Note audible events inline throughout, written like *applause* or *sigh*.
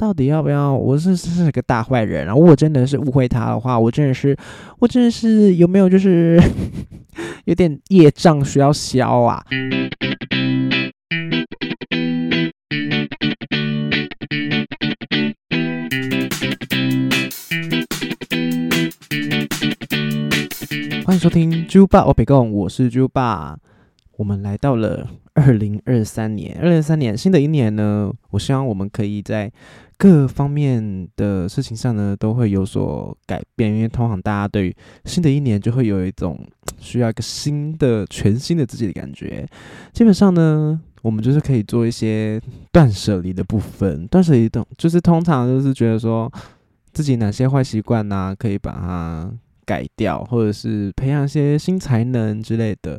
到底要不要？我是是个大坏人，啊我真的是误会他的话，我真的是，我真的是有没有就是 *laughs* 有点业障需要消啊？欢迎收听猪爸我北贡，我是猪爸。我们来到了二零二三年，二零二三年新的一年呢，我希望我们可以在各方面的事情上呢都会有所改变，因为通常大家对于新的一年就会有一种需要一个新的、全新的自己的感觉。基本上呢，我们就是可以做一些断舍离的部分，断舍离的，就是通常就是觉得说自己哪些坏习惯呢，可以把它改掉，或者是培养一些新才能之类的。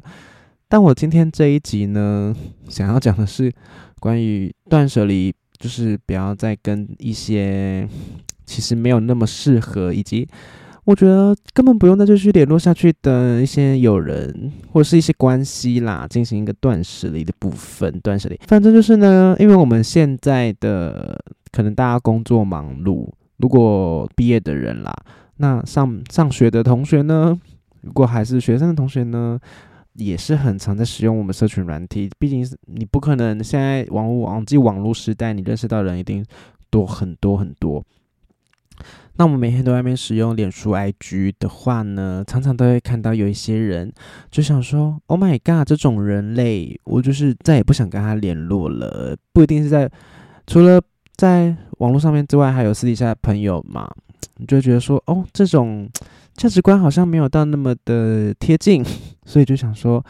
但我今天这一集呢，想要讲的是关于断舍离，就是不要再跟一些其实没有那么适合，以及我觉得根本不用再继续联络下去的一些友人或是一些关系啦，进行一个断舍离的部分。断舍离，反正就是呢，因为我们现在的可能大家工作忙碌，如果毕业的人啦，那上上学的同学呢，如果还是学生的同学呢。也是很常在使用我们社群软体，毕竟你不可能现在网络网际网络时代，你认识到人一定多很多很多。那我们每天都在面使用脸书 IG 的话呢，常常都会看到有一些人就想说：“Oh my god，这种人类，我就是再也不想跟他联络了。”不一定是在除了在网络上面之外，还有私底下的朋友嘛，你就觉得说：“哦，这种。”价值观好像没有到那么的贴近，*laughs* 所以就想说，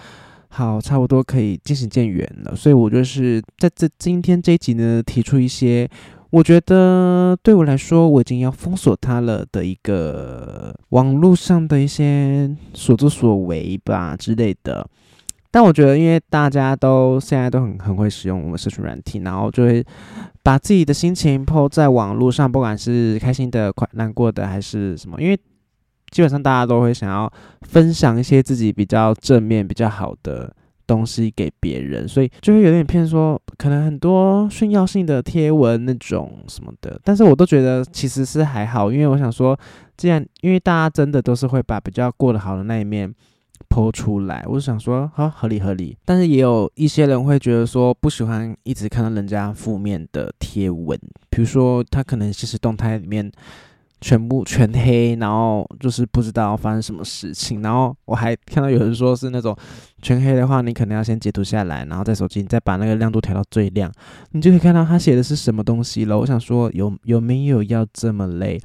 好，差不多可以渐行渐远了。所以我就是在这今天这一集呢，提出一些我觉得对我来说我已经要封锁它了的一个网络上的一些所作所为吧之类的。但我觉得，因为大家都现在都很很会使用我们社群软体，然后就会把自己的心情抛在网络上，不管是开心的、快难过的还是什么，因为。基本上大家都会想要分享一些自己比较正面、比较好的东西给别人，所以就会有点偏说，可能很多炫耀性的贴文那种什么的。但是我都觉得其实是还好，因为我想说，既然因为大家真的都是会把比较过得好的那一面剖出来，我就想说，好合理合理。但是也有一些人会觉得说，不喜欢一直看到人家负面的贴文，比如说他可能现实动态里面。全部全黑，然后就是不知道发生什么事情。然后我还看到有人说是那种全黑的话，你可能要先截图下来，然后在手机你再把那个亮度调到最亮，你就可以看到他写的是什么东西了。我想说，有有没有要这么累？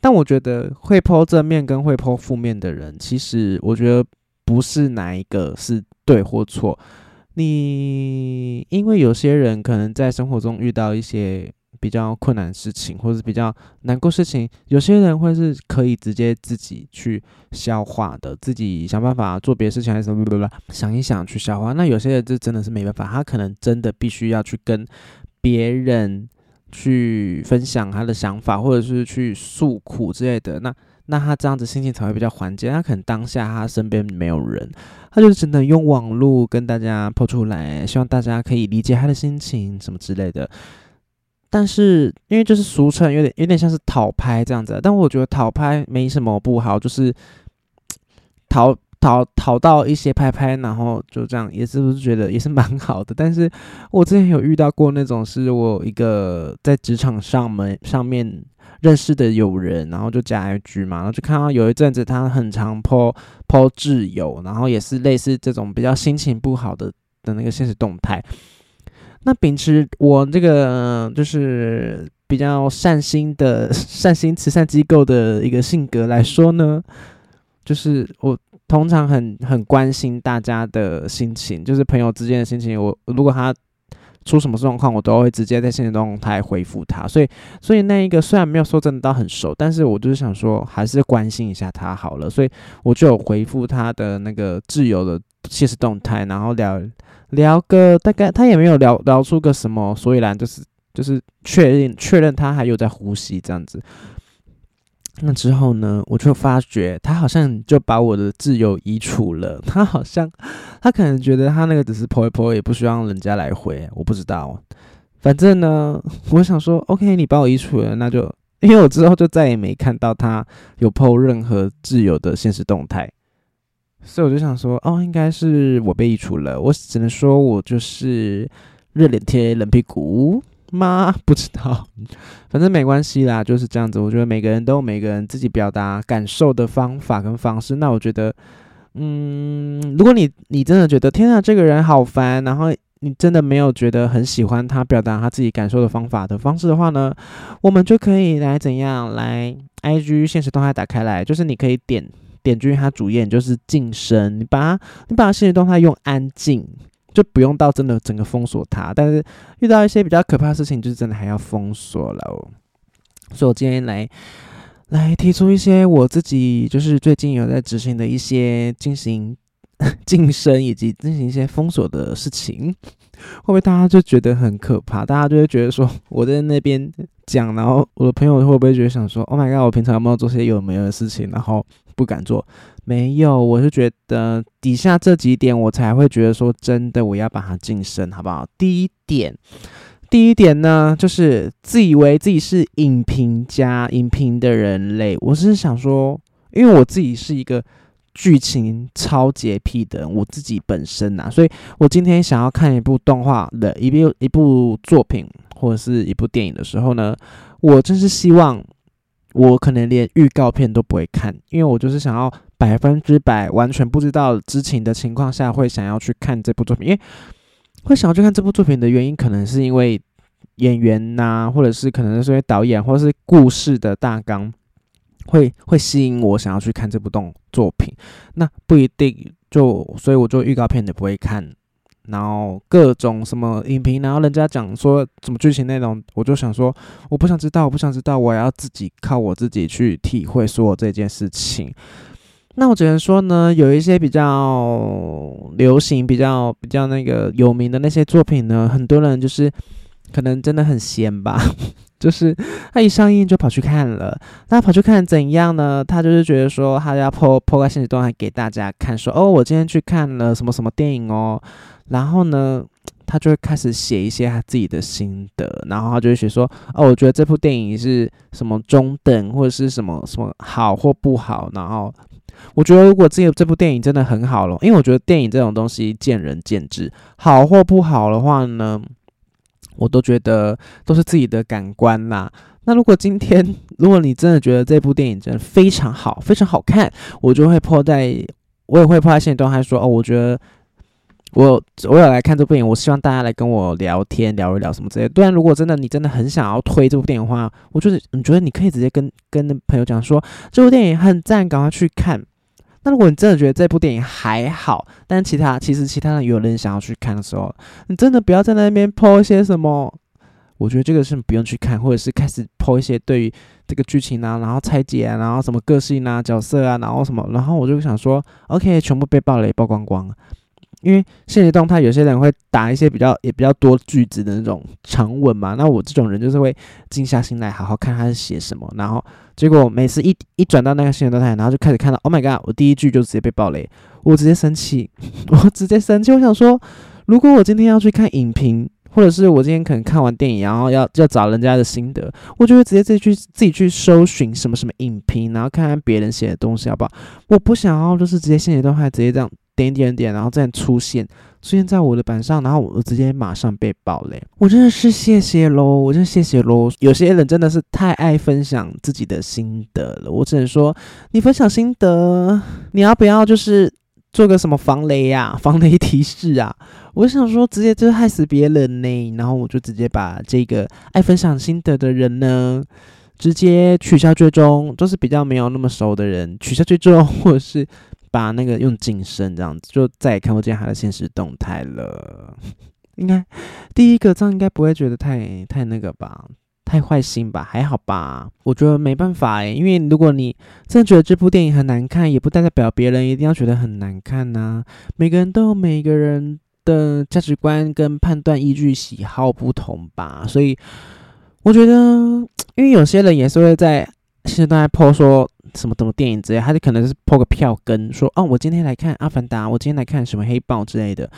但我觉得会剖正面跟会剖负面的人，其实我觉得不是哪一个是对或错。你因为有些人可能在生活中遇到一些。比较困难的事情，或者是比较难过事情，有些人会是可以直接自己去消化的，自己想办法做别的事情，还是什么不不想一想去消化。那有些人这真的是没办法，他可能真的必须要去跟别人去分享他的想法，或者是去诉苦之类的。那那他这样子心情才会比较缓解。他可能当下他身边没有人，他就只能用网络跟大家抛出来，希望大家可以理解他的心情什么之类的。但是，因为就是俗称有点有点像是讨拍这样子，但我觉得讨拍没什么不好，就是讨讨讨到一些拍拍，然后就这样，也是不是觉得也是蛮好的。但是我之前有遇到过那种，是我一个在职场上门上面认识的友人，然后就加 IG 嘛，然后就看到有一阵子他很常 po po 挚友，然后也是类似这种比较心情不好的的那个现实动态。那秉持我这个就是比较善心的善心慈善机构的一个性格来说呢，就是我通常很很关心大家的心情，就是朋友之间的心情。我如果他出什么状况，我都会直接在现实动态回复他。所以，所以那一个虽然没有说真的到很熟，但是我就是想说，还是关心一下他好了。所以我就有回复他的那个自由的现实动态，然后聊。聊个大概，他也没有聊聊出个什么所以然，就是就是确认确认他还有在呼吸这样子。那之后呢，我就发觉他好像就把我的自由移除了。*laughs* 他好像他可能觉得他那个只是泼一泼，也不需要人家来回，我不知道。反正呢，我想说，OK，你把我移除了，那就因为我之后就再也没看到他有 PO 任何自由的现实动态，所以我就想说，哦，应该是我被移除了。我只能说我就是热脸贴冷屁股吗？*laughs* 不知道，反正没关系啦，就是这样子。我觉得每个人都有每个人自己表达感受的方法跟方式。那我觉得，嗯，如果你你真的觉得天啊，这个人好烦，然后。你真的没有觉得很喜欢他表达他自己感受的方法的方式的话呢，我们就可以来怎样来 I G 现实动态打开来，就是你可以点点进去他主页，就是晋升，你把你把现实动态用安静，就不用到真的整个封锁他。但是遇到一些比较可怕的事情，就是真的还要封锁了。所以我今天来来提出一些我自己就是最近有在执行的一些进行。*laughs* 晋升以及进行一些封锁的事情，会不会大家就觉得很可怕？大家就会觉得说我在那边讲，然后我的朋友会不会觉得想说：“Oh my god，我平常有没有做些有没有的事情，然后不敢做？”没有，我是觉得底下这几点我才会觉得说真的，我要把它晋升，好不好？第一点，第一点呢，就是自以为自己是影评家、影评的人类。我是想说，因为我自己是一个。剧情超洁癖的人我自己本身呐，所以我今天想要看一部动画的一部一部作品或者是一部电影的时候呢，我真是希望我可能连预告片都不会看，因为我就是想要百分之百完全不知道知情的情况下会想要去看这部作品，因为会想要去看这部作品的原因，可能是因为演员呐，或者是可能是因为导演，或者是故事的大纲。会会吸引我想要去看这部动作品，那不一定就，所以我就预告片也不会看，然后各种什么影评，然后人家讲说什么剧情内容，我就想说我不想知道，我不想知道，我要自己靠我自己去体会说这件事情。那我只能说呢，有一些比较流行、比较比较那个有名的那些作品呢，很多人就是可能真的很闲吧。*laughs* 就是他一上映就跑去看了，那跑去看怎样呢？他就是觉得说他要破破开现实动态给大家看，说哦，我今天去看了什么什么电影哦。然后呢，他就会开始写一些他自己的心得，然后他就会写说哦，我觉得这部电影是什么中等或者是什么什么好或不好。然后我觉得如果这这部电影真的很好了，因为我觉得电影这种东西见仁见智，好或不好的话呢？我都觉得都是自己的感官啦。那如果今天，*laughs* 如果你真的觉得这部电影真的非常好，非常好看，我就会破在，我也会破在线段，还说哦，我觉得我我有来看这部电影，我希望大家来跟我聊天，聊一聊什么之类。当然，如果真的你真的很想要推这部电影的话，我觉得你觉得你可以直接跟跟朋友讲说，这部电影很赞，赶快去看。那如果你真的觉得这部电影还好，但其他其实其他人有人想要去看的时候，你真的不要在那边抛一些什么，我觉得这个是不用去看，或者是开始抛一些对于这个剧情啊，然后拆解啊，然后什么个性啊、角色啊，然后什么，然后我就想说，OK，全部被爆雷曝光光。因为现实动态有些人会打一些比较也比较多句子的那种长文嘛，那我这种人就是会静下心来好好看他是写什么，然后结果每次一一转到那个现实动态，然后就开始看到，Oh my god！我第一句就直接被爆雷，我直接生气，*laughs* 我直接生气。我想说，如果我今天要去看影评，或者是我今天可能看完电影，然后要要找人家的心得，我就会直接自己去自己去搜寻什么什么影评，然后看看别人写的东西好不好？我不想要就是直接现实动态直接这样。点点点，然后再出现，出现在我的板上，然后我直接马上被爆雷，我真的是谢谢喽，我真谢谢喽。有些人真的是太爱分享自己的心得了，我只能说，你分享心得，你要不要就是做个什么防雷呀、*laughs* 防雷提示啊？我想说，直接就害死别人呢，然后我就直接把这个爱分享心得的人呢，直接取消追踪，都是比较没有那么熟的人，取消追踪或者是。把那个用晋升这样子，就再也看不见他的现实动态了。*laughs* 应该第一个这样应该不会觉得太太那个吧，太坏心吧？还好吧？我觉得没办法诶，因为如果你真的觉得这部电影很难看，也不代表别人一定要觉得很难看呐。每个人都有每个人的价值观跟判断依据、喜好不同吧。所以我觉得，因为有些人也是会在现在破说。什么什么电影之类，他就可能是破个票根，说哦，我今天来看《阿凡达》，我今天来看什么《黑豹》之类的。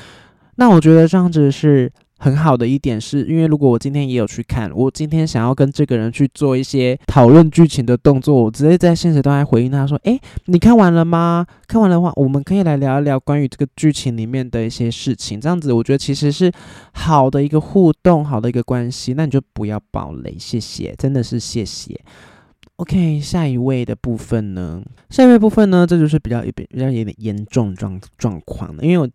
那我觉得这样子是很好的一点是，因为如果我今天也有去看，我今天想要跟这个人去做一些讨论剧情的动作，我直接在现实都还回应他说：“诶，你看完了吗？看完的话，我们可以来聊一聊关于这个剧情里面的一些事情。这样子，我觉得其实是好的一个互动，好的一个关系。那你就不要暴雷，谢谢，真的是谢谢。OK，下一位的部分呢？下一位部分呢？这就是比较比较有点严重状状况的，因为我。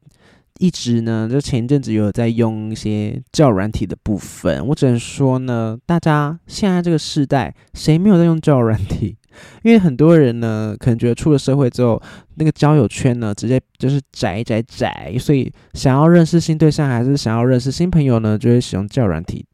一直呢，就前一阵子有在用一些教软体的部分，我只能说呢，大家现在这个时代，谁没有在用教软体？*laughs* 因为很多人呢，可能觉得出了社会之后，那个交友圈呢，直接就是窄窄窄，所以想要认识新对象，还是想要认识新朋友呢，就会使用教软体。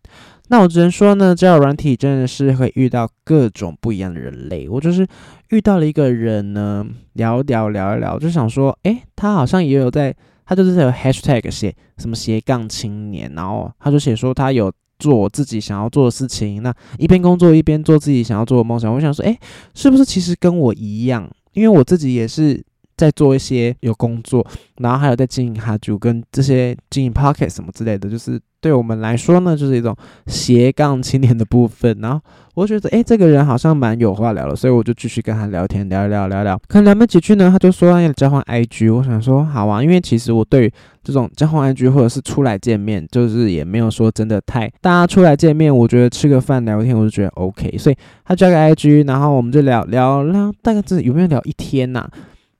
那我只能说呢，交友软体真的是会遇到各种不一样的人类。我就是遇到了一个人呢，聊聊聊一聊，就想说，诶，他好像也有在。他就是有 hashtag 写什么斜杠青年，然后他就写说他有做自己想要做的事情，那一边工作一边做自己想要做的梦想。我想说，哎，是不是其实跟我一样？因为我自己也是在做一些有工作，然后还有在经营哈就跟这些经营 pocket 什么之类的，就是。对我们来说呢，就是一种斜杠青年的部分。然后我觉得，哎，这个人好像蛮有话聊的，所以我就继续跟他聊天，聊一聊，聊聊。可能聊没几句呢，他就说要交换 IG。我想说好啊，因为其实我对这种交换 IG 或者是出来见面，就是也没有说真的太大家出来见面，我觉得吃个饭聊天，我就觉得 OK。所以他加个 IG，然后我们就聊聊聊，大概是有没有聊一天呐？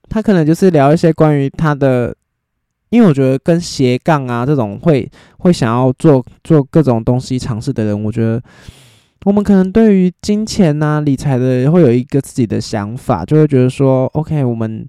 他可能就是聊一些关于他的。因为我觉得跟斜杠啊这种会会想要做做各种东西尝试的人，我觉得我们可能对于金钱呐理财的会有一个自己的想法，就会觉得说，OK，我们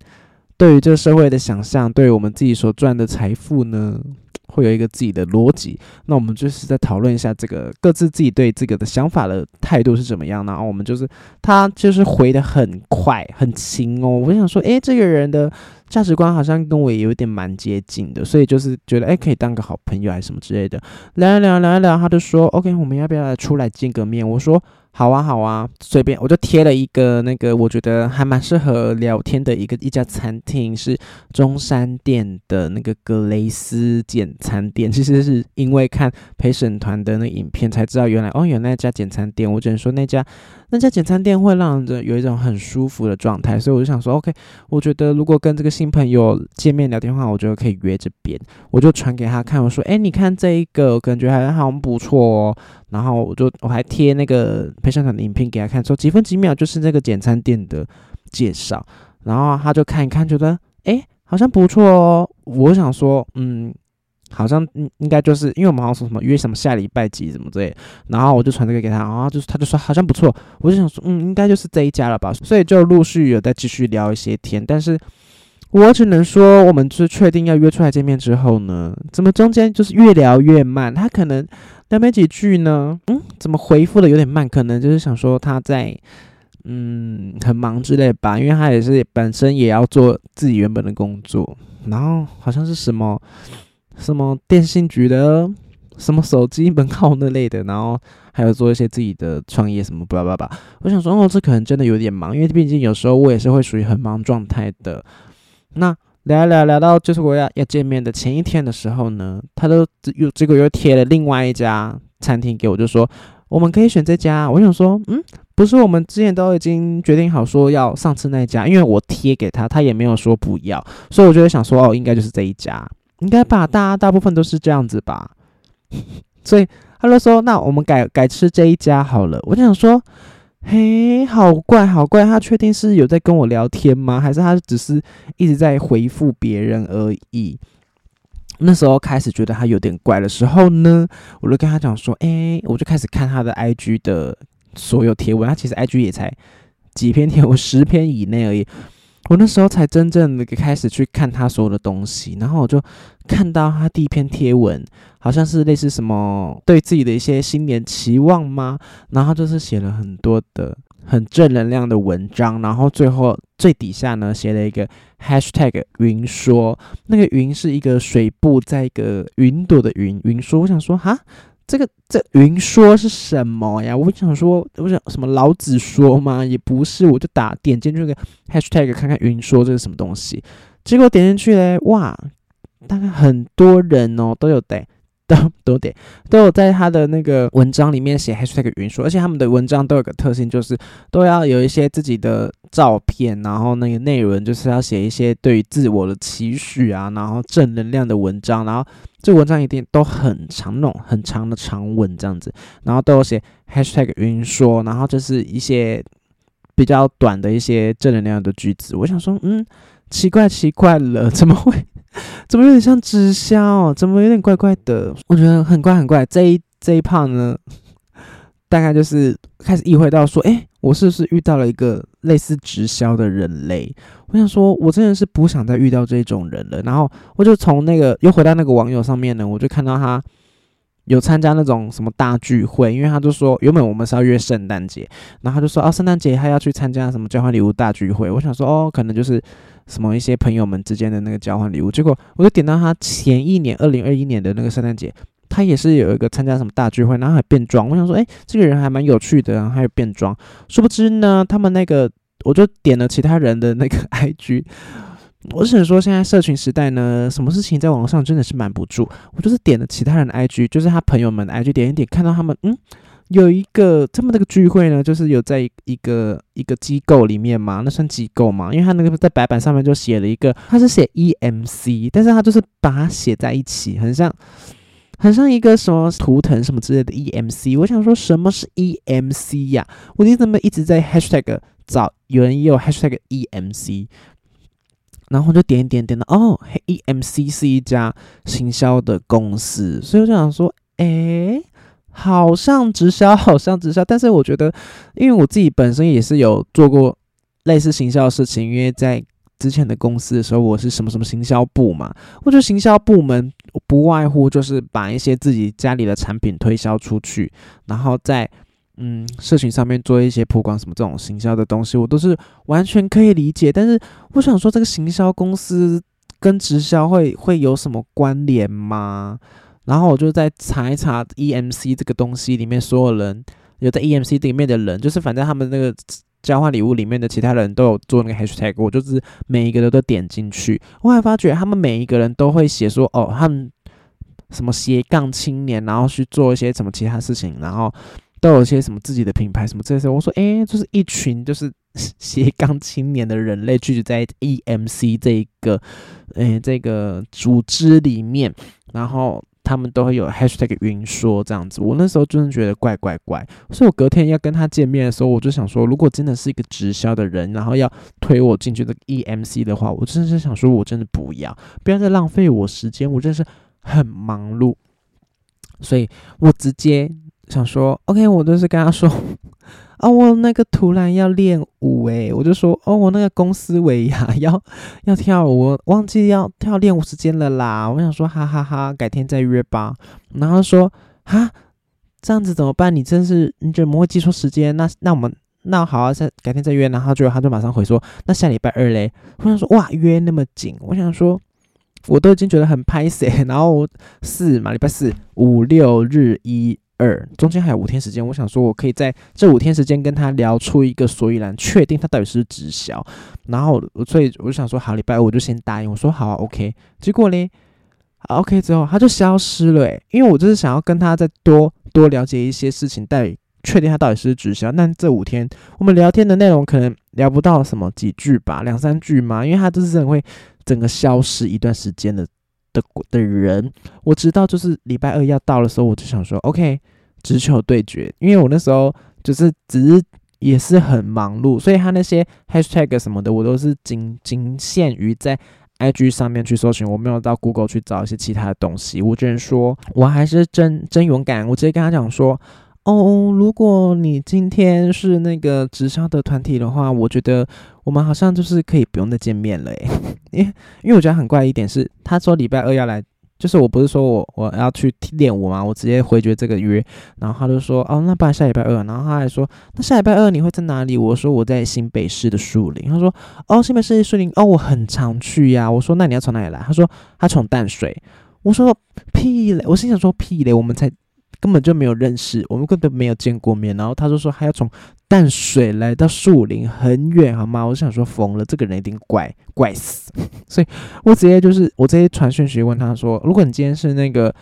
对于这个社会的想象，对于我们自己所赚的财富呢。会有一个自己的逻辑，那我们就是在讨论一下这个各自自己对这个的想法的态度是怎么样呢？然后我们就是他就是回的很快很轻哦，我想说，诶，这个人的价值观好像跟我也有点蛮接近的，所以就是觉得诶，可以当个好朋友还是什么之类的，聊一聊聊一聊，他就说，OK，我们要不要出来见个面？我说。好啊，好啊，随便，我就贴了一个那个，我觉得还蛮适合聊天的一个一家餐厅，是中山店的那个格雷斯简餐店。*laughs* 其实是因为看陪审团的那影片才知道，原来哦，有那家简餐店。我只能说那家那家简餐店会让人有一种很舒服的状态，所以我就想说，OK，我觉得如果跟这个新朋友见面聊天的话，我觉得可以约这边。我就传给他看，我说，哎，你看这一个，感觉还好不错哦。然后我就我还贴那个陪审团的影片给他看，说几分几秒就是那个简餐店的介绍，然后他就看一看，觉得哎好像不错哦。我想说，嗯，好像应应该就是因为我们好像说什么约什么下礼拜几什么之类，然后我就传这个给他，然后就是他就说好像不错，我就想说，嗯，应该就是这一家了吧。所以就陆续有在继续聊一些天，但是我只能说，我们就是确定要约出来见面之后呢，怎么中间就是越聊越慢，他可能。聊没几句呢，嗯，怎么回复的有点慢？可能就是想说他在，嗯，很忙之类吧，因为他也是本身也要做自己原本的工作，然后好像是什么什么电信局的什么手机门号那类的，然后还有做一些自己的创业什么巴拉巴拉。我想说，哦，这可能真的有点忙，因为毕竟有时候我也是会属于很忙状态的。那。聊聊聊到就是我要要见面的前一天的时候呢，他都又结果又贴了另外一家餐厅给我，就说我们可以选这家。我想说，嗯，不是我们之前都已经决定好说要上次那家，因为我贴给他，他也没有说不要，所以我就想说，哦，应该就是这一家，应该吧？大家大部分都是这样子吧？*laughs* 所以他就说，那我们改改吃这一家好了。我就想说。嘿，好怪，好怪！他确定是有在跟我聊天吗？还是他只是一直在回复别人而已？那时候开始觉得他有点怪的时候呢，我就跟他讲说：“哎，我就开始看他的 IG 的所有贴文。他其实 IG 也才几篇贴文，十篇以内而已。我那时候才真正的开始去看他所有的东西，然后我就看到他第一篇贴文。”好像是类似什么对自己的一些新年期望吗？然后就是写了很多的很正能量的文章，然后最后最底下呢写了一个 hashtag 云说，那个云是一个水部在一个云朵的云云说。我想说哈，这个这云说是什么呀？我想说，我想什么老子说吗？也不是，我就打点进去个 hashtag 看看云说这是什么东西。结果点进去嘞，哇，大概很多人哦都有带。都都得都有在他的那个文章里面写 hashtag 云说，而且他们的文章都有个特性，就是都要有一些自己的照片，然后那个内容就是要写一些对于自我的期许啊，然后正能量的文章，然后这文章一定都很长，那种很长的长文这样子，然后都有写 hashtag 云说，然后就是一些比较短的一些正能量的句子。我想说，嗯，奇怪奇怪了，怎么会？*laughs* 怎么有点像直销？怎么有点怪怪的？我觉得很怪很怪。这一这一胖呢，大概就是开始意会到说，哎，我是不是遇到了一个类似直销的人类？我想说，我真的是不想再遇到这种人了。然后我就从那个又回到那个网友上面呢，我就看到他有参加那种什么大聚会，因为他就说原本我们是要约圣诞节，然后他就说哦，圣诞节他要去参加什么交换礼物大聚会。我想说哦，可能就是。什么一些朋友们之间的那个交换礼物，结果我就点到他前一年二零二一年的那个圣诞节，他也是有一个参加什么大聚会，然后还变装。我想说，哎，这个人还蛮有趣的，还有变装。殊不知呢，他们那个我就点了其他人的那个 IG，我只能说现在社群时代呢，什么事情在网上真的是瞒不住。我就是点了其他人的 IG，就是他朋友们的 IG，点一点看到他们，嗯。有一个这么那个聚会呢，就是有在一个一个机构里面嘛，那算机构嘛？因为他那个在白板上面就写了一个，他是写 EMC，但是他就是把它写在一起，很像很像一个什么图腾什么之类的 EMC。我想说什么是 EMC 呀？我你怎么一直在 Hashtag 找有人也有 Hashtag EMC，然后就点点点的哦，EMC 是一家行销的公司，所以我就想说，哎。好像直销，好像直销，但是我觉得，因为我自己本身也是有做过类似行销的事情，因为在之前的公司的时候，我是什么什么行销部嘛。我觉得行销部门不外乎就是把一些自己家里的产品推销出去，然后在嗯社群上面做一些曝光什么这种行销的东西，我都是完全可以理解。但是我想说，这个行销公司跟直销会会有什么关联吗？然后我就在查一查 EMC 这个东西里面，所有人有在 EMC 里面的人，就是反正他们那个交换礼物里面的其他人都有做那个 Hashtag，我就是每一个都都点进去，我还发觉他们每一个人都会写说，哦，他们什么斜杠青年，然后去做一些什么其他事情，然后都有一些什么自己的品牌什么这些。我说，诶，就是一群就是斜杠青年的人类聚集在 EMC 这一个，诶，这个组织里面，然后。他们都会有 hashtag 云说这样子，我那时候真的觉得怪怪怪，所以我隔天要跟他见面的时候，我就想说，如果真的是一个直销的人，然后要推我进去的 EMC 的话，我真的是想说，我真的不要，不要再浪费我时间，我真的是很忙碌，所以我直接想说，OK，我就是跟他说。哦，我那个突然要练舞诶，我就说哦，我那个公司尾牙 *laughs* 要要跳舞，忘记要跳练舞时间了啦。我想说哈哈哈，改天再约吧。然后说哈，这样子怎么办？你真是你怎么会记错时间？那那我们那好啊，再改天再约。然后就他就马上回说，那下礼拜二嘞。我想说哇，约那么紧，我想说我都已经觉得很拍 *laughs* 死。然后四嘛，礼拜四五六日一。二中间还有五天时间，我想说，我可以在这五天时间跟他聊出一个所以然，确定他到底是直销。然后，所以我就想说，好，礼拜二我就先答应。我说好，OK。结果呢，OK 之后他就消失了，诶，因为我就是想要跟他再多多了解一些事情，待确定他到底是直销。那这五天我们聊天的内容可能聊不到什么几句吧，两三句嘛，因为他就是很会整个消失一段时间的。的的人，我知道，就是礼拜二要到的时候，我就想说，OK，直球对决。因为我那时候就是只是也是很忙碌，所以他那些 Hashtag 什么的，我都是仅仅限于在 IG 上面去搜寻，我没有到 Google 去找一些其他的东西。我只能说，我还是真真勇敢，我直接跟他讲说。哦，如果你今天是那个直销的团体的话，我觉得我们好像就是可以不用再见面了诶。*laughs* 因为因为我觉得很怪一点是，他说礼拜二要来，就是我不是说我我要去练舞嘛，我直接回绝这个约，然后他就说哦，那不然下礼拜二，然后他还说那下礼拜二你会在哪里？我说我在新北市的树林，他说哦，新北市的树林哦，我很常去呀。我说那你要从哪里来？他说他从淡水。我说屁嘞，我心想说屁嘞，我们才。根本就没有认识，我们根本没有见过面。然后他就说还要从淡水来到树林，很远，好吗？我就想说疯了，这个人一定怪怪死。*laughs* 所以我直接就是我直接传讯息问他说：如果你今天是那个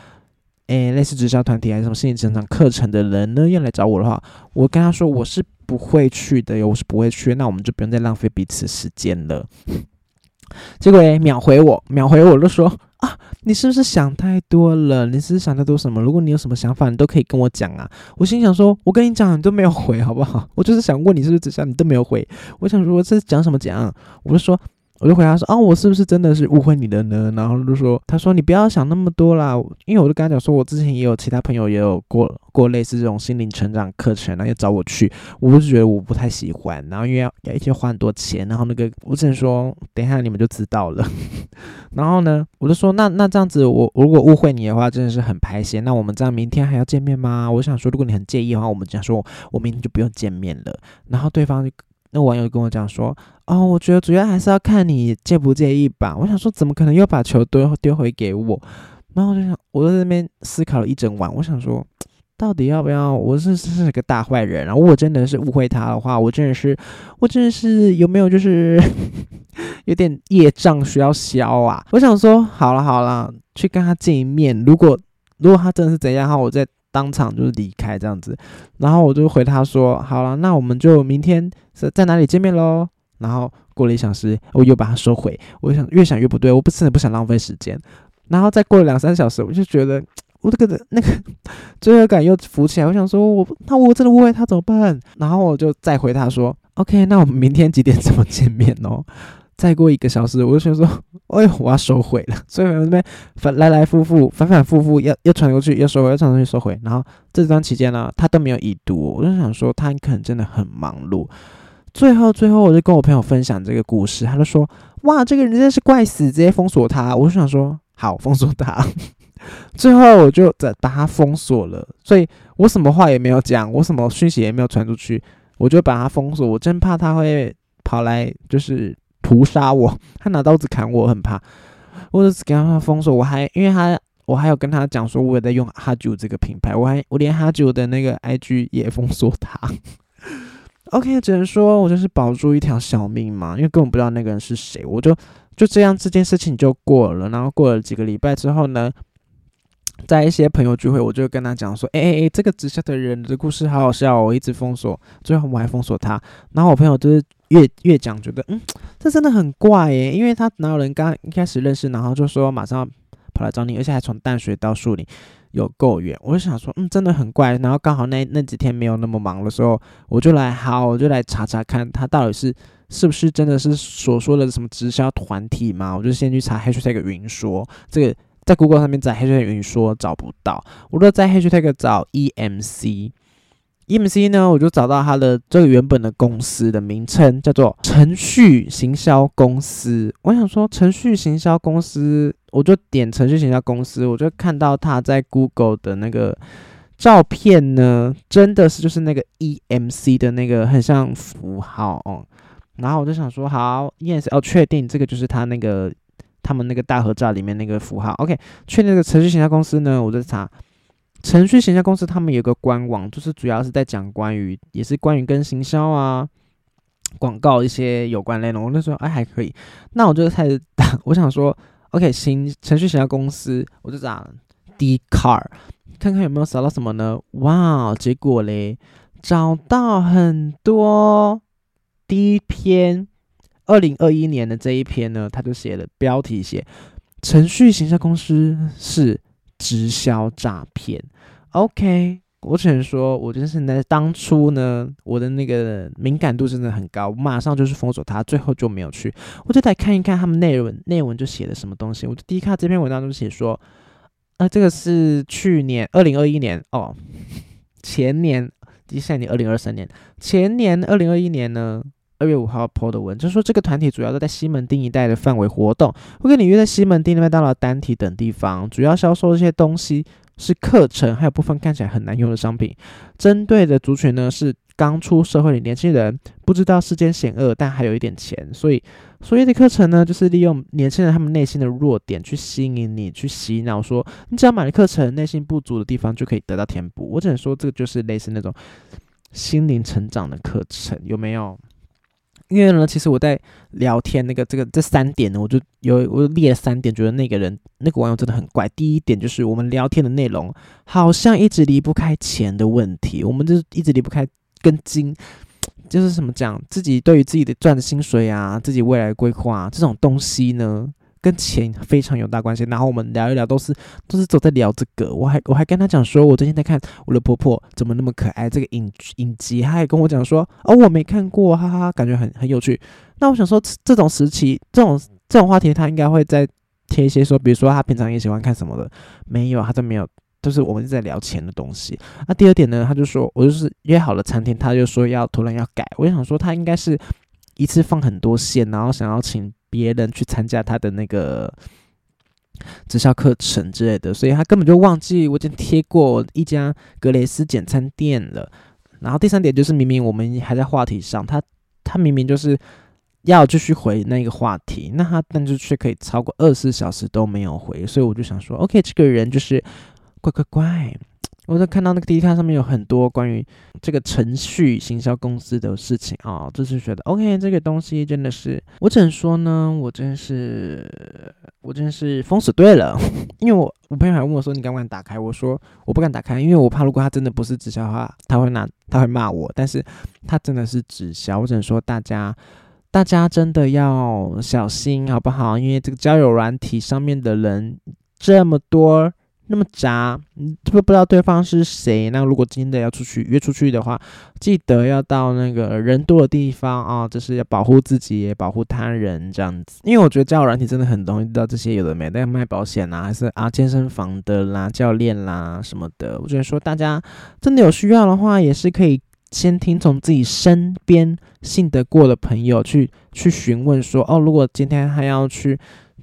诶类似直销团体还是什么心理成长课程的人呢，要来找我的话，我跟他说我是不会去的哟，我是不会去，那我们就不用再浪费彼此时间了。*laughs* 结果诶秒回我，秒回我就说啊，你是不是想太多了？你是不是想太多什么？如果你有什么想法，你都可以跟我讲啊。我心想说，我跟你讲，你都没有回，好不好？*laughs* 我就是想问你是不是只想，你都没有回。我想说这讲什么讲？我就说。我就回答说：“哦，我是不是真的是误会你的呢？”然后就说：“他说你不要想那么多啦，因为我就跟他讲说，我之前也有其他朋友也有过过类似这种心灵成长课程，然后要找我去，我就觉得我不太喜欢，然后因为要要一天花很多钱，然后那个我只能说，等一下你们就知道了。然后呢，我就说那那这样子，我如果误会你的话，真的是很排泄。那我们这样明天还要见面吗？我想说，如果你很介意的话，我们讲说我明天就不用见面了。然后对方就。那网友跟我讲说：“哦，我觉得主要还是要看你介不介意吧。”我想说，怎么可能又把球丢丢回给我？然后我就想，我在那边思考了一整晚。我想说，到底要不要？我是是个大坏人。然后我真的是误会他的话，我真的是，我真的是有没有就是有点业障需要消啊？我想说，好了好了，去跟他见一面。如果如果他真的是怎样的话，我再。当场就是离开这样子，然后我就回他说：“好了，那我们就明天是在哪里见面喽？”然后过了一小时，我又把它收回。我想越想越不对，我不真的不想浪费时间。然后再过了两三小时，我就觉得我这个那个罪恶感又浮起来。我想说，我那我真的误会他怎么办？然后我就再回他说：“OK，那我们明天几点怎么见面哦？”再过一个小时，我就想说，*laughs* 哎呦，我要收回了。*laughs* 所以我这边反来来复复，反反复复，要要传过去，要收回，要传过去，收回。然后这段期间呢，他都没有已读，我就想说，他可能真的很忙碌。最后，最后，我就跟我朋友分享这个故事，他就说，哇，这个人真是怪死，直接封锁他。我就想说，好，封锁他。*laughs* 最后，我就在把他封锁了。所以我什么话也没有讲，我什么讯息也没有传出去，我就把他封锁。我真怕他会跑来，就是。屠杀我，他拿刀子砍我，很怕。我就给他封锁，我还因为他，我还有跟他讲说，我也在用哈九这个品牌，我还我连哈九的那个 IG 也封锁他。OK，只能说我就是保住一条小命嘛，因为根本不知道那个人是谁，我就就这样这件事情就过了。然后过了几个礼拜之后呢，在一些朋友聚会，我就跟他讲说，哎哎哎，这个直销的人的故事好好笑，哦我一直封锁，最后我还封锁他。然后我朋友就是。越越讲觉得，嗯，这真的很怪耶，因为他哪有人刚一开始认识，然后就说马上跑来找你，而且还从淡水到树林，有够远。我就想说，嗯，真的很怪。然后刚好那那几天没有那么忙的时候，我就来，好，我就来查查看他到底是是不是真的是所说的什么直销团体嘛？我就先去查 hashtag 云说，这个在 Google 上面找 hashtag 云说找不到，我都在 hashtag 找 EMC。EMC 呢，我就找到它的这个原本的公司的名称叫做程序行销公司。我想说程序行销公司，我就点程序行销公司，我就看到它在 Google 的那个照片呢，真的是就是那个 EMC 的那个很像符号哦。然后我就想说，好，EMC 哦，确定这个就是他那个他们那个大合照里面那个符号。OK，去那个程序行销公司呢，我就查。程序行销公司他们有个官网，就是主要是在讲关于，也是关于跟行销啊、广告一些有关内容。我那时候哎还可以，那我就开始打，我想说，OK，行程序行销公司，我就打 D car，看看有没有找到什么呢？哇，结果嘞，找到很多。第一篇，二零二一年的这一篇呢，他就写了标题写程序行销公司是。直销诈骗，OK，我只能说，我真是在当初呢，我的那个敏感度真的很高，马上就是封锁他，最后就没有去，我就来看一看他们内文，内文就写的什么东西。我第一看这篇文章就写说，呃，这个是去年二零二一年哦，*laughs* 前年，接下来你二零二三年，前年二零二一年呢。二月五号 po 的文，就是说这个团体主要都在西门町一带的范围活动，会跟你约在西门町的、麦当劳、单体等地方，主要销售这些东西是课程，还有部分看起来很难用的商品。针对的族群呢是刚出社会的年轻人，不知道世间险恶，但还有一点钱，所以所谓的课程呢，就是利用年轻人他们内心的弱点去吸引你，去洗脑，说你只要买了课程，内心不足的地方就可以得到填补。我只能说，这个就是类似那种心灵成长的课程，有没有？因为呢，其实我在聊天那个这个这三点呢，我就有我列了三点，觉得那个人那个网友真的很怪。第一点就是我们聊天的内容好像一直离不开钱的问题，我们就是一直离不开跟金，就是什么讲自己对于自己的赚的薪水啊，自己未来规划这种东西呢。跟钱非常有大关系，然后我们聊一聊，都是都是走在聊这个。我还我还跟他讲说，我最近在看我的婆婆怎么那么可爱这个影影集，他还跟我讲说，哦，我没看过，哈哈，感觉很很有趣。那我想说，这种时期，这种这种话题，他应该会在贴一些说，比如说他平常也喜欢看什么的，没有，他都没有，就是我们是在聊钱的东西。那第二点呢，他就说我就是约好了餐厅，他就说要突然要改，我想说他应该是一次放很多线，然后想要请。别人去参加他的那个直销课程之类的，所以他根本就忘记我已经贴过一家格雷斯简餐店了。然后第三点就是，明明我们还在话题上，他他明明就是要继续回那个话题，那他但是却可以超过二十四小时都没有回，所以我就想说，OK，这个人就是怪怪怪。我在看到那个 D 卡上面有很多关于这个程序行销公司的事情啊，就是觉得 OK，这个东西真的是，我只能说呢，我真是，我真是风水对了，*laughs* 因为我我朋友还问我说你敢不敢打开，我说我不敢打开，因为我怕如果他真的不是直销的话，他会拿他会骂我，但是他真的是直销，我只能说大家大家真的要小心好不好？因为这个交友软体上面的人这么多。那么渣，嗯，不不知道对方是谁。那如果真的要出去约出去的话，记得要到那个人多的地方啊，就是要保护自己，也保护他人这样子。因为我觉得交友软体真的很容易遇到这些有的没的，卖保险啦，还是啊健身房的啦、教练啦什么的。我觉得说大家真的有需要的话，也是可以先听从自己身边信得过的朋友去去询问说，哦，如果今天他要去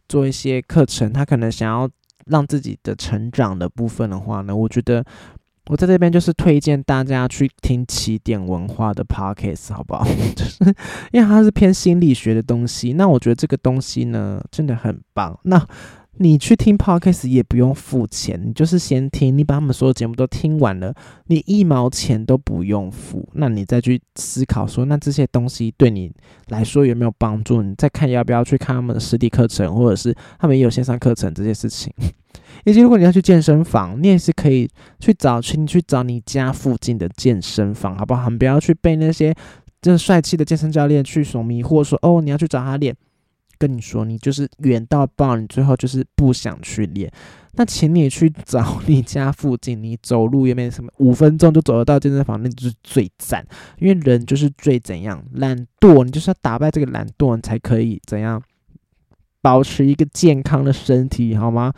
做一些课程，他可能想要。让自己的成长的部分的话呢，我觉得我在这边就是推荐大家去听起点文化的 pockets，好不好？*laughs* 就是因为它是偏心理学的东西，那我觉得这个东西呢真的很棒。那你去听 podcast 也不用付钱，你就是先听，你把他们所有节目都听完了，你一毛钱都不用付。那你再去思考说，那这些东西对你来说有没有帮助？你再看要不要去看他们的实体课程，或者是他们也有线上课程这些事情。*laughs* 以及如果你要去健身房，你也是可以去找去去找你家附近的健身房，好不好？你不要去被那些就帅气的健身教练去所迷惑，说哦你要去找他练。跟你说，你就是远到爆，你最后就是不想去练。那请你去找你家附近，你走路也没什么，五分钟就走得到健身房，那就是最赞。因为人就是最怎样懒惰，你就是要打败这个懒惰，你才可以怎样保持一个健康的身体，好吗？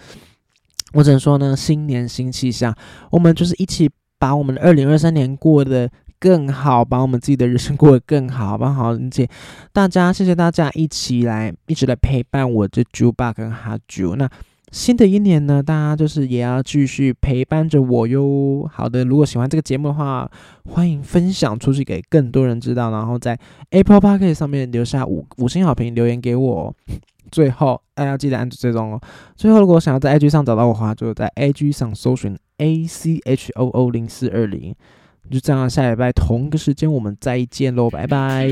我只能说呢，新年新气象，我们就是一起把我们的二零二三年过的。更好，把我们自己的人生过得更好，好不好？而且大家，谢谢大家一起来，一直来陪伴我这猪爸跟哈猪。那新的一年呢，大家就是也要继续陪伴着我哟。好的，如果喜欢这个节目的话，欢迎分享出去给更多人知道，然后在 Apple Park 上面留下五五星好评，留言给我。最后，大家记得按住追踪哦。最后，如果想要在 IG 上找到我的话，就在 IG 上搜寻 A C H O O 零四二零。就这样，下礼拜同一个时间我们再见喽，拜拜。